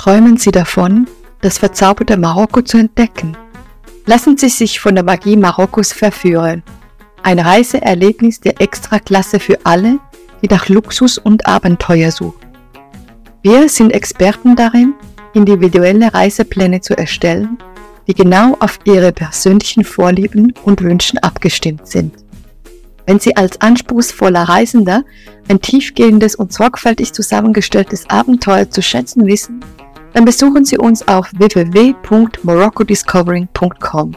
träumen Sie davon, das verzauberte Marokko zu entdecken. Lassen Sie sich von der Magie Marokkos verführen. Ein Reiseerlebnis der Extraklasse für alle, die nach Luxus und Abenteuer suchen. Wir sind Experten darin, individuelle Reisepläne zu erstellen, die genau auf Ihre persönlichen Vorlieben und Wünschen abgestimmt sind. Wenn Sie als anspruchsvoller Reisender ein tiefgehendes und sorgfältig zusammengestelltes Abenteuer zu schätzen wissen, dann besuchen Sie uns auf www.moroccodiscovering.com.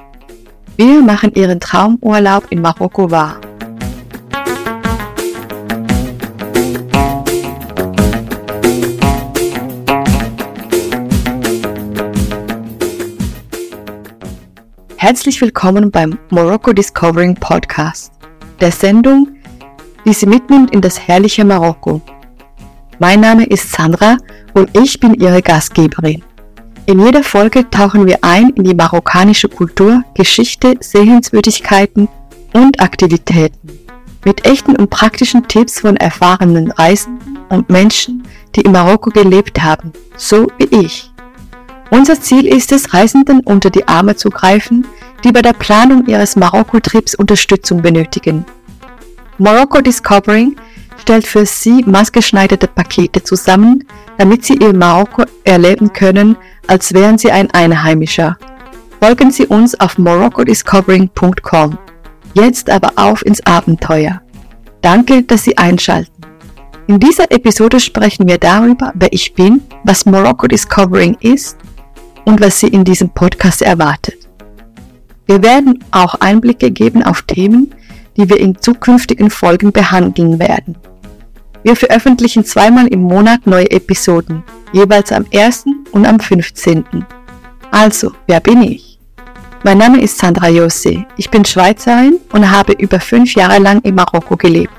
Wir machen Ihren Traumurlaub in Marokko wahr. Herzlich willkommen beim Morocco Discovering Podcast der Sendung, die Sie mitnimmt in das herrliche Marokko. Mein Name ist Sandra und ich bin Ihre Gastgeberin. In jeder Folge tauchen wir ein in die marokkanische Kultur, Geschichte, Sehenswürdigkeiten und Aktivitäten. Mit echten und praktischen Tipps von erfahrenen Reisenden und Menschen, die in Marokko gelebt haben, so wie ich. Unser Ziel ist es, Reisenden unter die Arme zu greifen, die bei der Planung ihres Marokko-Trips Unterstützung benötigen. Morocco Discovering stellt für Sie maßgeschneiderte Pakete zusammen, damit Sie Ihr Marokko erleben können, als wären Sie ein Einheimischer. Folgen Sie uns auf moroccodiscovering.com. Jetzt aber auf ins Abenteuer. Danke, dass Sie einschalten. In dieser Episode sprechen wir darüber, wer ich bin, was Morocco Discovering ist und was Sie in diesem Podcast erwartet. Wir werden auch Einblicke geben auf Themen, die wir in zukünftigen Folgen behandeln werden. Wir veröffentlichen zweimal im Monat neue Episoden, jeweils am 1. und am 15. Also, wer bin ich? Mein Name ist Sandra Jose. Ich bin Schweizerin und habe über fünf Jahre lang in Marokko gelebt,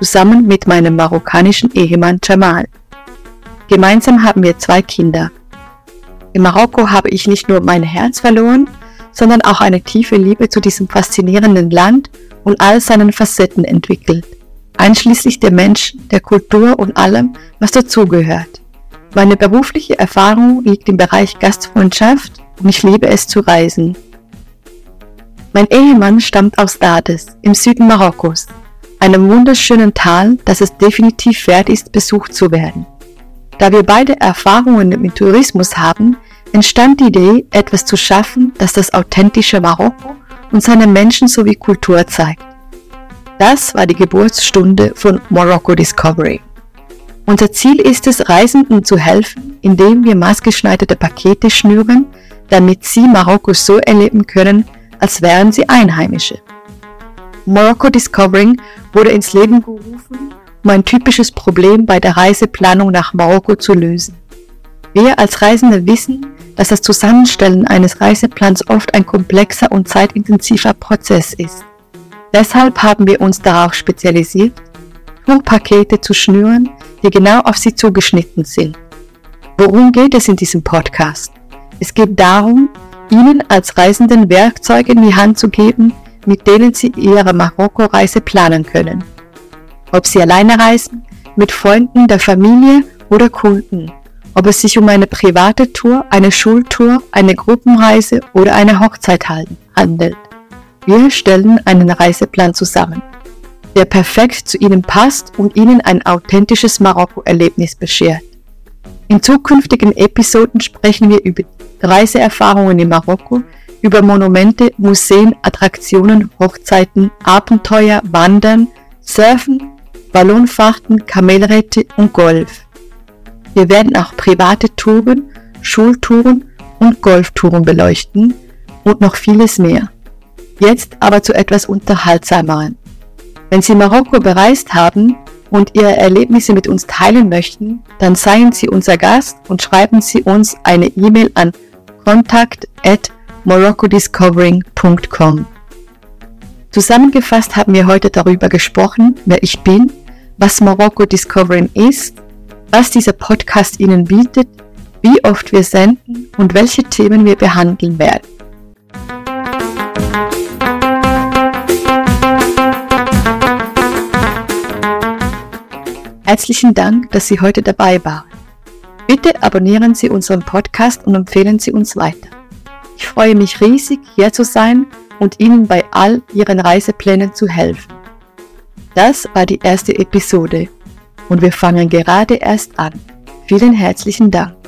zusammen mit meinem marokkanischen Ehemann Jamal. Gemeinsam haben wir zwei Kinder. In Marokko habe ich nicht nur mein Herz verloren, sondern auch eine tiefe Liebe zu diesem faszinierenden Land und all seinen Facetten entwickelt, einschließlich der Menschen, der Kultur und allem, was dazugehört. Meine berufliche Erfahrung liegt im Bereich Gastfreundschaft und ich liebe es zu reisen. Mein Ehemann stammt aus Dades im Süden Marokkos, einem wunderschönen Tal, das es definitiv wert ist, besucht zu werden. Da wir beide Erfahrungen mit Tourismus haben, entstand die Idee, etwas zu schaffen, das das authentische Marokko und seine Menschen sowie Kultur zeigt. Das war die Geburtsstunde von Morocco Discovery. Unser Ziel ist es, Reisenden zu helfen, indem wir maßgeschneiderte Pakete schnüren, damit sie Marokko so erleben können, als wären sie Einheimische. Morocco Discovering wurde ins Leben gerufen, um ein typisches Problem bei der Reiseplanung nach Marokko zu lösen. Wir als Reisende wissen, dass das Zusammenstellen eines Reiseplans oft ein komplexer und zeitintensiver Prozess ist. Deshalb haben wir uns darauf spezialisiert, Tourpakete zu schnüren, die genau auf Sie zugeschnitten sind. Worum geht es in diesem Podcast? Es geht darum, Ihnen als Reisenden Werkzeuge in die Hand zu geben, mit denen Sie Ihre Marokko-Reise planen können. Ob Sie alleine reisen, mit Freunden, der Familie oder Kunden ob es sich um eine private Tour, eine Schultour, eine Gruppenreise oder eine Hochzeit handelt. Wir stellen einen Reiseplan zusammen, der perfekt zu Ihnen passt und Ihnen ein authentisches Marokko-Erlebnis beschert. In zukünftigen Episoden sprechen wir über Reiseerfahrungen in Marokko, über Monumente, Museen, Attraktionen, Hochzeiten, Abenteuer, Wandern, Surfen, Ballonfahrten, Kamelräte und Golf. Wir werden auch private Touren, Schultouren und Golftouren beleuchten und noch vieles mehr. Jetzt aber zu etwas Unterhaltsameren. Wenn Sie Marokko bereist haben und Ihre Erlebnisse mit uns teilen möchten, dann seien Sie unser Gast und schreiben Sie uns eine E-Mail an contact at moroccodiscovering.com. Zusammengefasst haben wir heute darüber gesprochen, wer ich bin, was Morocco Discovering ist was dieser Podcast Ihnen bietet, wie oft wir senden und welche Themen wir behandeln werden. Herzlichen Dank, dass Sie heute dabei waren. Bitte abonnieren Sie unseren Podcast und empfehlen Sie uns weiter. Ich freue mich riesig, hier zu sein und Ihnen bei all Ihren Reiseplänen zu helfen. Das war die erste Episode und wir fangen gerade erst an. Vielen herzlichen Dank.